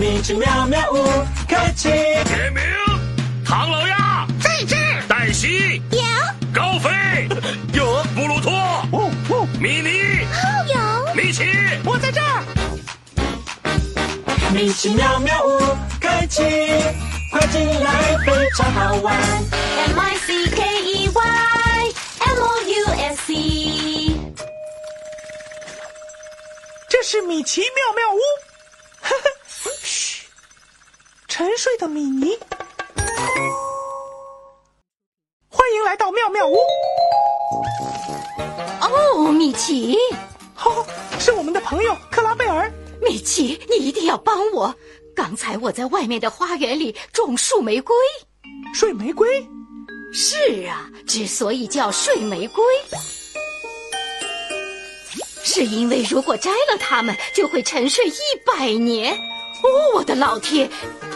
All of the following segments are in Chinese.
米奇妙妙屋开启，点名：唐老鸭在这儿，黛西有，高飞。有，布鲁托。哦哦，米妮。有。米奇，我在这儿。米奇妙妙屋开启，快进来，非常好玩。M I C K E Y M O U S E。这是米奇妙妙屋。沉睡的米妮，欢迎来到妙妙屋。哦，米奇，哦，是我们的朋友克拉贝尔。米奇，你一定要帮我！刚才我在外面的花园里种树玫瑰。睡玫瑰，是啊，之所以叫睡玫瑰，是因为如果摘了它们，就会沉睡一百年。哦，我的老天！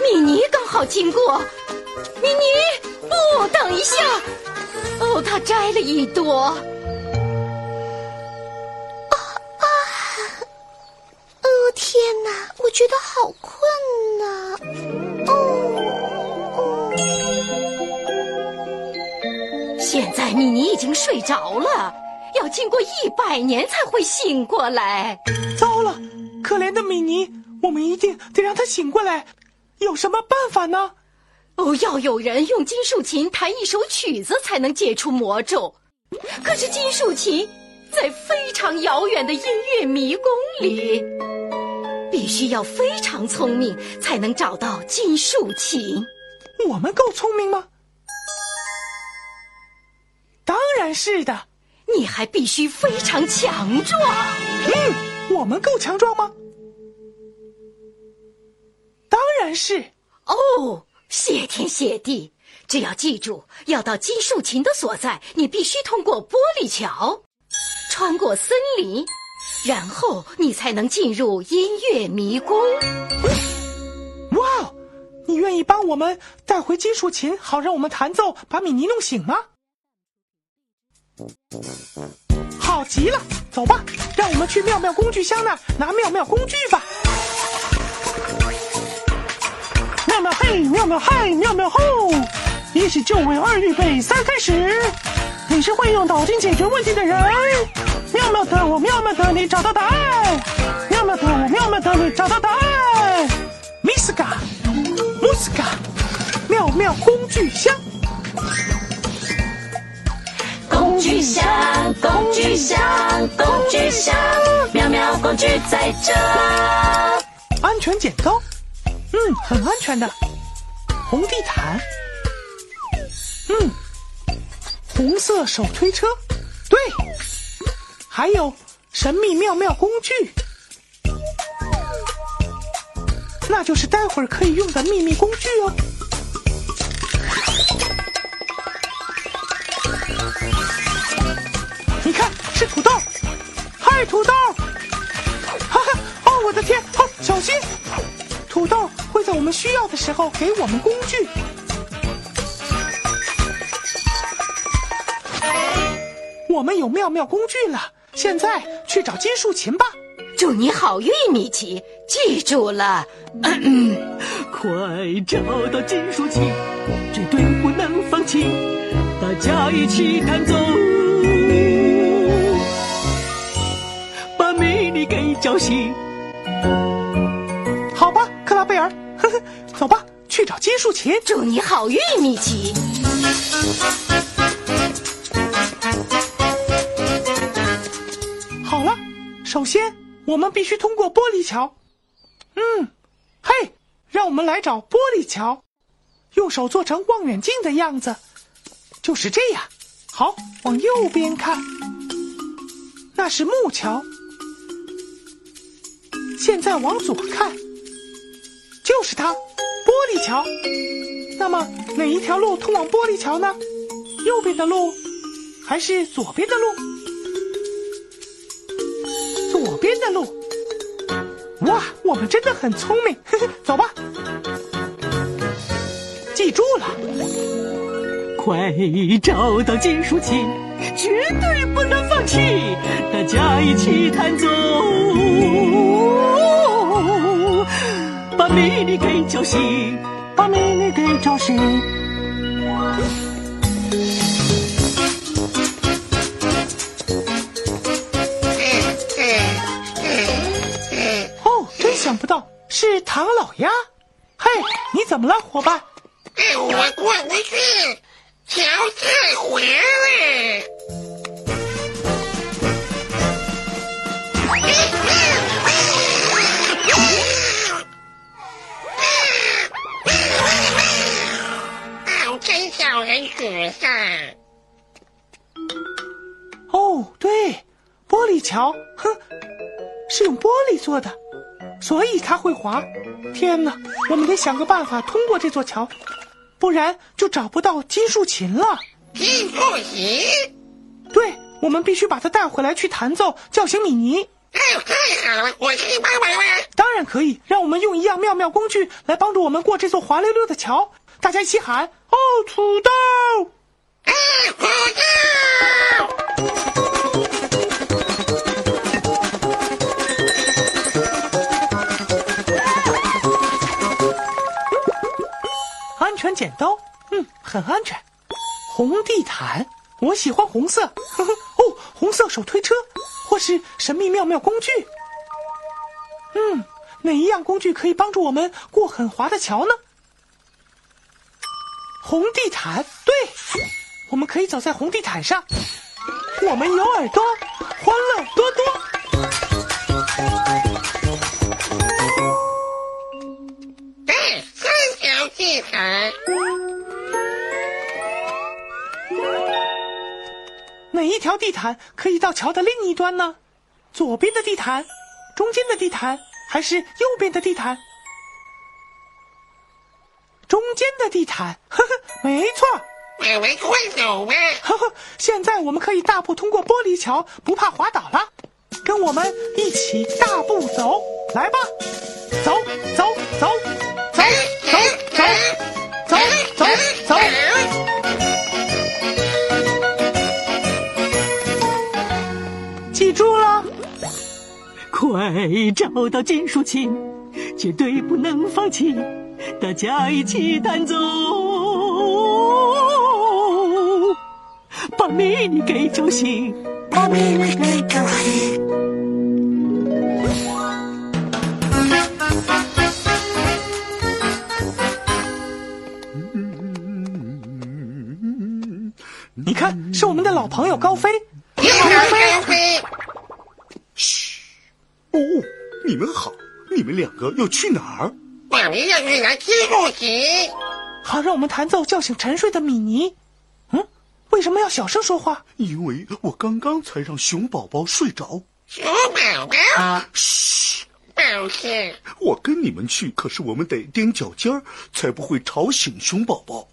米妮刚好经过，米妮，不，等一下，哦，她摘了一朵。哦天哪，我觉得好困呐、哦哦，现在米妮已经睡着了，要经过一百年才会醒过来。糟了，可怜的米妮，我们一定得让他醒过来。有什么办法呢？哦，要有人用金属琴弹一首曲子才能解除魔咒。可是金属琴在非常遥远的音乐迷宫里，必须要非常聪明才能找到金属琴。我们够聪明吗？当然是的。你还必须非常强壮。嗯，我们够强壮吗？是。哦，谢天谢地！只要记住，要到金属琴的所在，你必须通过玻璃桥，穿过森林，然后你才能进入音乐迷宫。哇哦，你愿意帮我们带回金属琴，好让我们弹奏，把米妮弄醒吗？好极了，走吧，让我们去妙妙工具箱那儿拿妙妙工具吧。妙妙嘿，妙妙嗨，妙妙吼！一起就位，二预备，三开始。你是会用脑筋解决问题的人。妙妙的我，妙妙的你，找到答案。妙妙的我，妙妙的你，找到答案。米斯嘎，穆斯嘎，妙妙工具箱。工具箱，工具箱，工具箱，妙妙工具在这。安全剪刀，嗯，很安全的。红地毯，嗯，红色手推车，对，还有神秘妙妙工具，那就是待会儿可以用的秘密工具哦。你看，是土豆，嗨，土豆！哈哈，哦，我的天，哦，小心！需要的时候给我们工具。我们有妙妙工具了，现在去找金属琴吧。祝你好运，米奇！记住了，快找到金属琴，绝对不能放弃，大家一起弹奏，把迷你给叫醒。去找金树琴。祝你好运，米奇。好了，首先我们必须通过玻璃桥。嗯，嘿，让我们来找玻璃桥，用手做成望远镜的样子，就是这样。好，往右边看，那是木桥。现在往左看，就是它，玻璃桥。那么哪一条路通往玻璃桥呢？右边的路，还是左边的路？左边的路。哇，我们真的很聪明，呵呵，走吧。记住了，快找到金属琴，绝对不能放弃，大家一起弹奏，把米妮给叫醒，把米妮给叫醒。哦，真想不到是唐老鸭。嘿，你怎么了，伙伴？我过不去，桥太滑了。人沮丧。哦，对，玻璃桥，哼，是用玻璃做的，所以它会滑。天哪，我们得想个办法通过这座桥，不然就找不到金属琴了。金属琴？对，我们必须把它带回来去弹奏，叫醒米妮。哦，太好了，我可以帮忙吗？当然可以，让我们用一样妙妙工具来帮助我们过这座滑溜溜的桥。大家一起喊：哦，土豆！安全剪刀，嗯，很安全。红地毯，我喜欢红色。呵呵，哦，红色手推车，或是神秘妙妙工具。嗯，哪一样工具可以帮助我们过很滑的桥呢？红地毯，对，我们可以走在红地毯上。我们有耳朵，欢乐多多。对，三条地毯。哪一条地毯可以到桥的另一端呢？左边的地毯，中间的地毯，还是右边的地毯？中间的地毯，呵呵，没错。我们快走吧。呵呵，现在我们可以大步通过玻璃桥，不怕滑倒了。跟我们一起大步走，来吧！走走走走走走走走走。记住了，快找到金属琴，绝对不能放弃，大家一起弹奏，把米妮给叫醒，把米妮给叫醒。你看，是我们的老朋友高飞。你好，高飞。嘘哦，你们好，你们两个要去哪儿？我们要去拿金属琴。好，让我们弹奏叫醒沉睡的米妮。嗯，为什么要小声说话？因为我刚刚才让熊宝宝睡着。熊宝宝，嘘，抱歉。我跟你们去，可是我们得踮脚尖儿，才不会吵醒熊宝宝。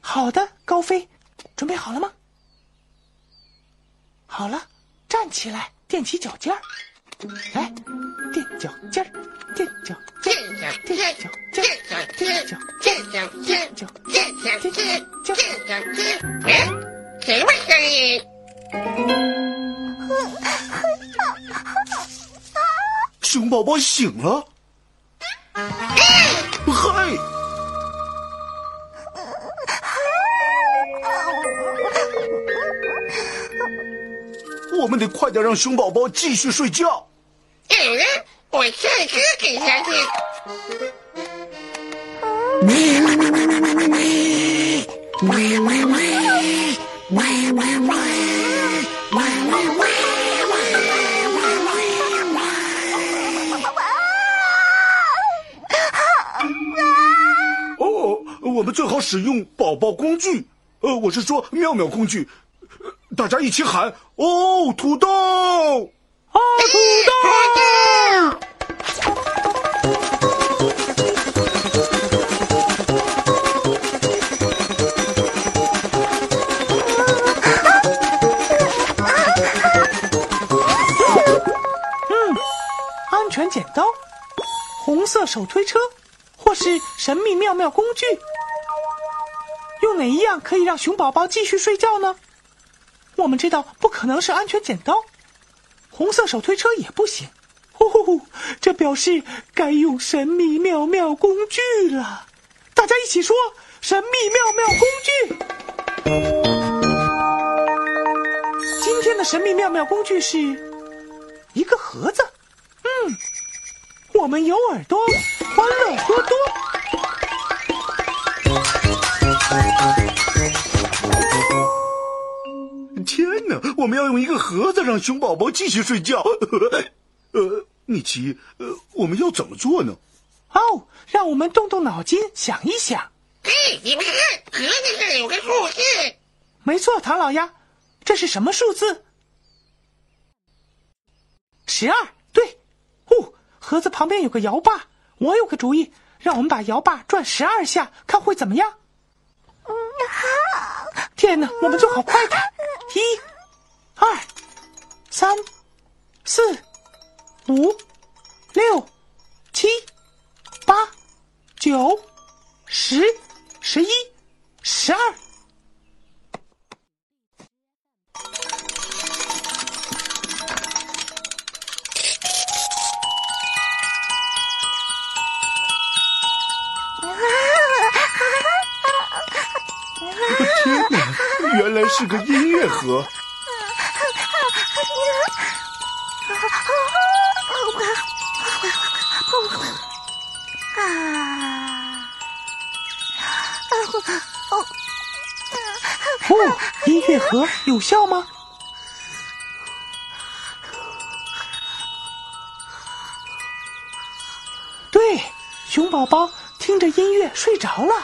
好的，高飞，准备好了吗？好了，站起来，踮起脚尖儿，来，踮脚尖儿，醒了。嗨，我们得快点让熊宝宝继续睡觉。们最好使用宝宝工具，呃，我是说妙妙工具，呃大家一起喊哦，土豆！哦，土豆！嗯，安全剪刀，红色手推车，或是神秘妙妙工具，用哪一样可以让熊宝宝继续睡觉呢？我们知道不可能是安全剪刀，红色手推车也不行。呼呼呼，这表示该用神秘妙妙工具了。大家一起说：神秘妙妙工具。今天的神秘妙妙工具是一个盒子。嗯，我们有耳朵，欢乐多多。我们要用一个盒子让熊宝宝继续睡觉。呃，米奇，呃，我们要怎么做呢？哦，让我们动动脑筋想一想。嘿，你们看，盒子上有个数字。没错，唐老鸭，这是什么数字？十二。对。哦，盒子旁边有个摇把，我有个主意，让我们把摇把转十二下，看会怎么样？嗯，好。天哪，我们做好快点！一、二、三、四、五、六、七、八、九、十、十一、十二。天哪，原来是个音乐盒。哦，音乐盒有效吗？对，熊宝宝听着音乐睡着了。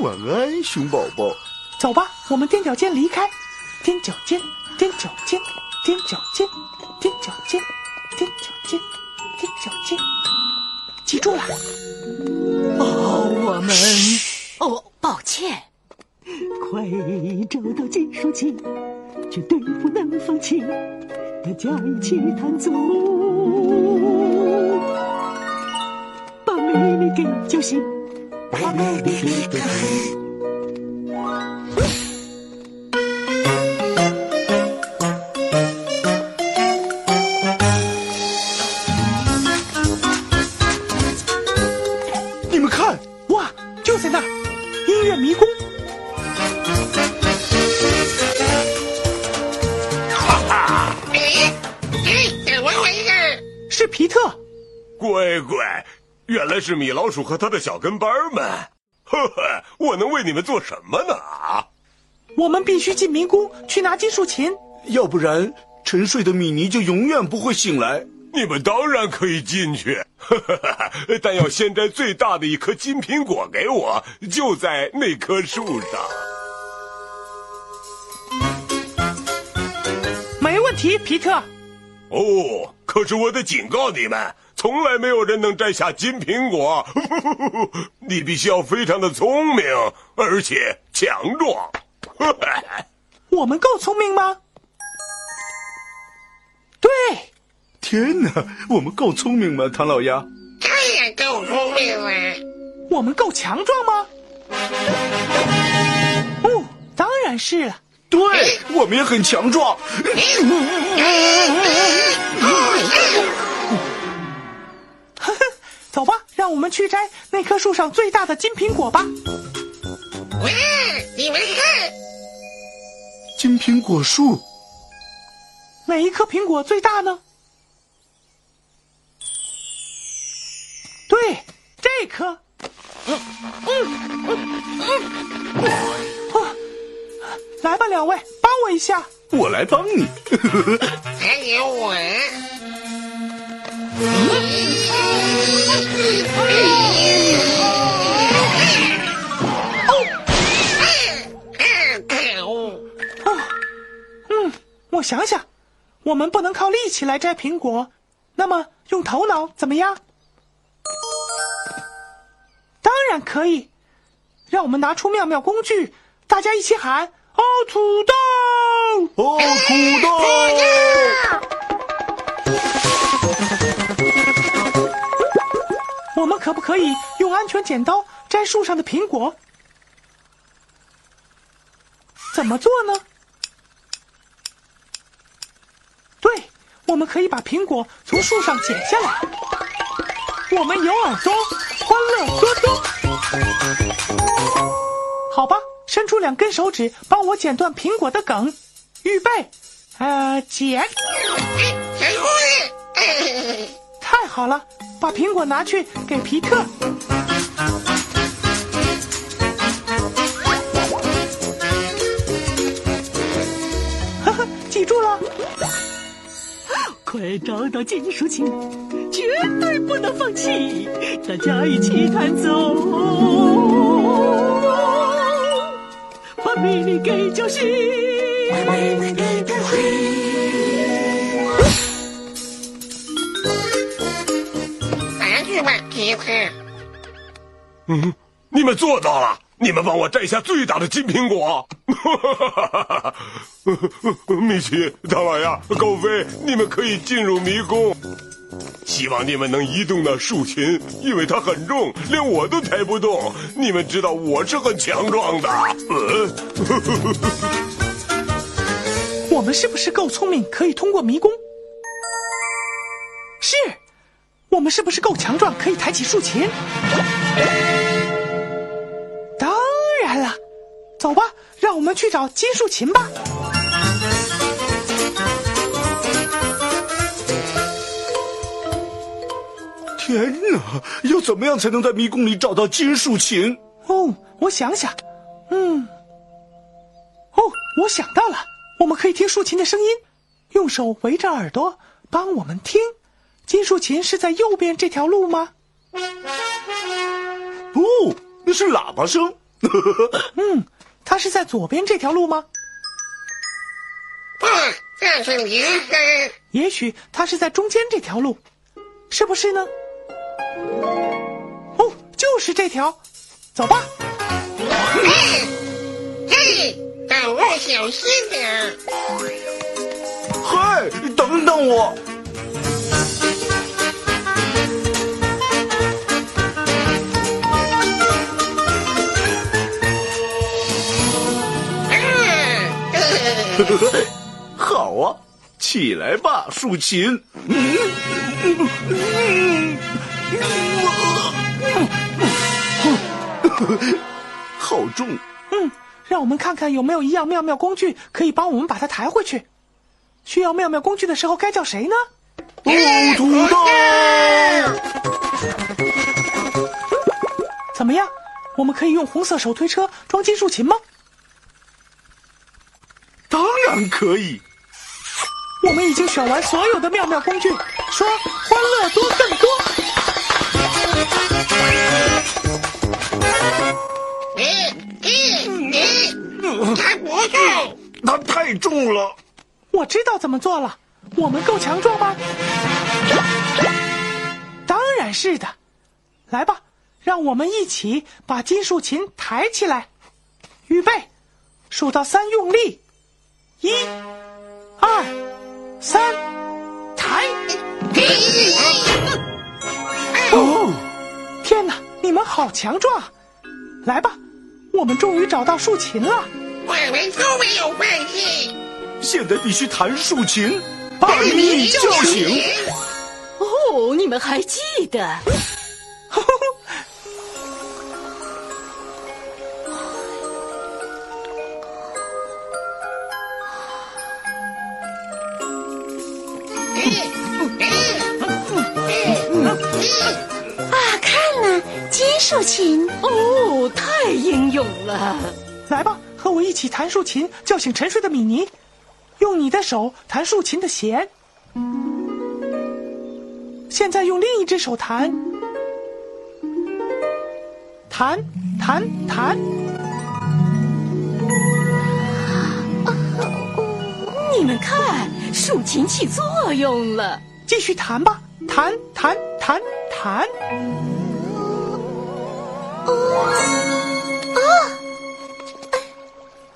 晚安，熊宝宝。走吧，我们踮脚尖离开。踮脚尖，踮脚尖，踮脚尖，踮脚尖，踮脚尖，踮脚尖。记住了。们哦，抱歉。快找到计数器，绝对不能放弃，大家一起探索，把秘密给叫醒，把秘密给。老鼠和他的小跟班们。呵呵，我能为你们做什么呢？啊？我们必须进迷宫去拿金属琴。要不然沉睡的米妮就永远不会醒来。你们当然可以进去，呵呵呵但要先摘最大的一颗金苹果给我，就在那棵树上。没问题，皮特。哦，可是我得警告你们，从来没有人能摘下金苹果。你必须要非常的聪明，而且强壮。我们够聪明吗？对。天哪，我们够聪明吗，唐老鸭？当然够聪明了。我们够强壮吗？哦，当然是了。对，我们也很强壮。走吧，让我们去摘那棵树上最大的金苹果吧。哇，你们看，金苹果树，哪一颗苹果最大呢？对，这颗。嗯嗯嗯嗯、来吧，两位，帮我一下。我来帮你。还有我。嗯，我想想，我们不能靠力气来摘苹果，那么用头脑怎么样？当然可以，让我们拿出妙妙工具，大家一起喊：哦，土豆！哦，土豆！我们可不可以用安全剪刀摘树上的苹果？怎么做呢？对，我们可以把苹果从树上剪下来。我们有耳朵，欢乐多多。好吧，伸出两根手指，帮我剪断苹果的梗。预备，呃，剪。太好了，把苹果拿去给皮特。哈哈，记住了。快找到金属琴，绝对不能放弃！大家一起弹奏，把秘密给浇熄。去吧，皮特。嗯，你们做到了！你们帮我摘下最大的金苹果。米奇、大马呀、高飞，你们可以进入迷宫。希望你们能移动那竖琴，因为它很重，连我都抬不动。你们知道我是很强壮的。嗯，我们是不是够聪明，可以通过迷宫？我们是不是够强壮，可以抬起竖琴？当然了，走吧，让我们去找金竖琴吧。天哪！要怎么样才能在迷宫里找到金竖琴？哦，我想想，嗯，哦，我想到了，我们可以听竖琴的声音，用手围着耳朵帮我们听。金属琴是在右边这条路吗？不，那是喇叭声。嗯，它是在左边这条路吗？不，这是铃声。也许它是在中间这条路，是不是呢？哦，就是这条，走吧。嘿，走路小心点。嘿，等等我。好啊，起来吧，竖琴。好重。嗯，让我们看看有没有一样妙妙工具可以帮我们把它抬回去。需要妙妙工具的时候，该叫谁呢？哦，土豆。怎么样？我们可以用红色手推车装金竖琴吗？当然可以。我们已经选完所有的妙妙工具，说欢乐多更多。抬不动，它太重了。我知道怎么做了。我们够强壮吗？当然是的。来吧，让我们一起把金属琴抬起来。预备，数到三，用力。一、二、三，抬！哦，天哪！你们好强壮！来吧，我们终于找到竖琴了。我们都没有放弃。现在必须弹竖琴，把你叫醒。哦，你们还记得？竖琴。哦，太英勇了！来吧，和我一起弹竖琴，叫醒沉睡的米妮。用你的手弹竖琴的弦，现在用另一只手弹，弹弹弹。你们看，竖琴起作用了。继续弹吧，弹弹弹弹。哦哦，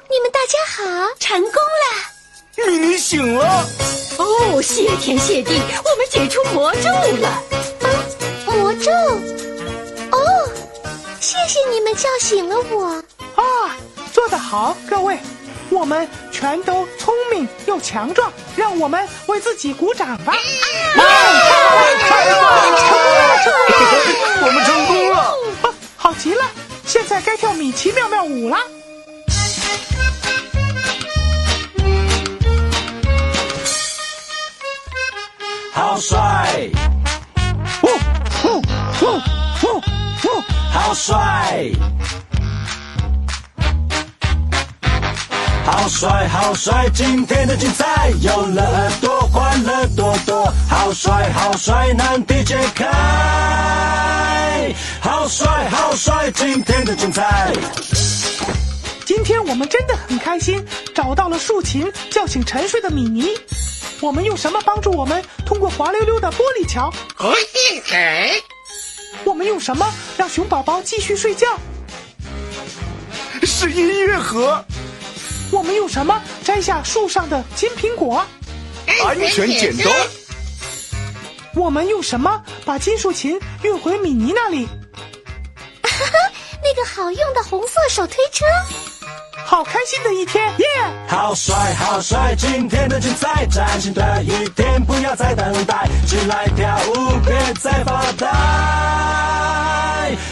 你们大家好，成功了！米妮醒了。哦，谢天谢地，我们解除魔咒了。啊，魔咒！哦，谢谢你们叫醒了我。啊，做得好，各位。我们全都聪明又强壮，让我们为自己鼓掌吧！太棒了！我们成功了！好极了！现在该跳米奇妙妙舞了。好帅！呜呜呜呜呜！好帅！好帅好帅，今天的精彩有了耳朵，欢乐多多。好帅好帅，难题解开。好帅好帅，今天的精彩。今天我们真的很开心，找到了竖琴，叫醒沉睡的米妮。我们用什么帮助我们通过滑溜溜的玻璃桥？和电台。我们用什么让熊宝宝继续睡觉？是音乐盒。我们用什么摘下树上的金苹果？安全剪刀。我们用什么把金属琴运回米妮那里？好用的红色手推车。好开心的一天，耶！好帅好帅，今天的精彩，崭新的一天，不要再等待，起来跳舞，别再发呆。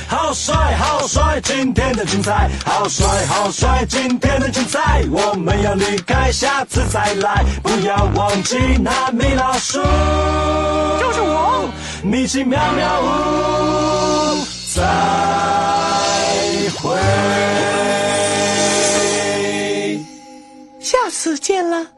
好帅好帅，今天的精彩，好帅好帅，今天的精彩，我们要离开，下次再来，不要忘记那米老鼠，就是我，米奇妙妙屋，再会。下次见了。